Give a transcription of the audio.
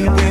me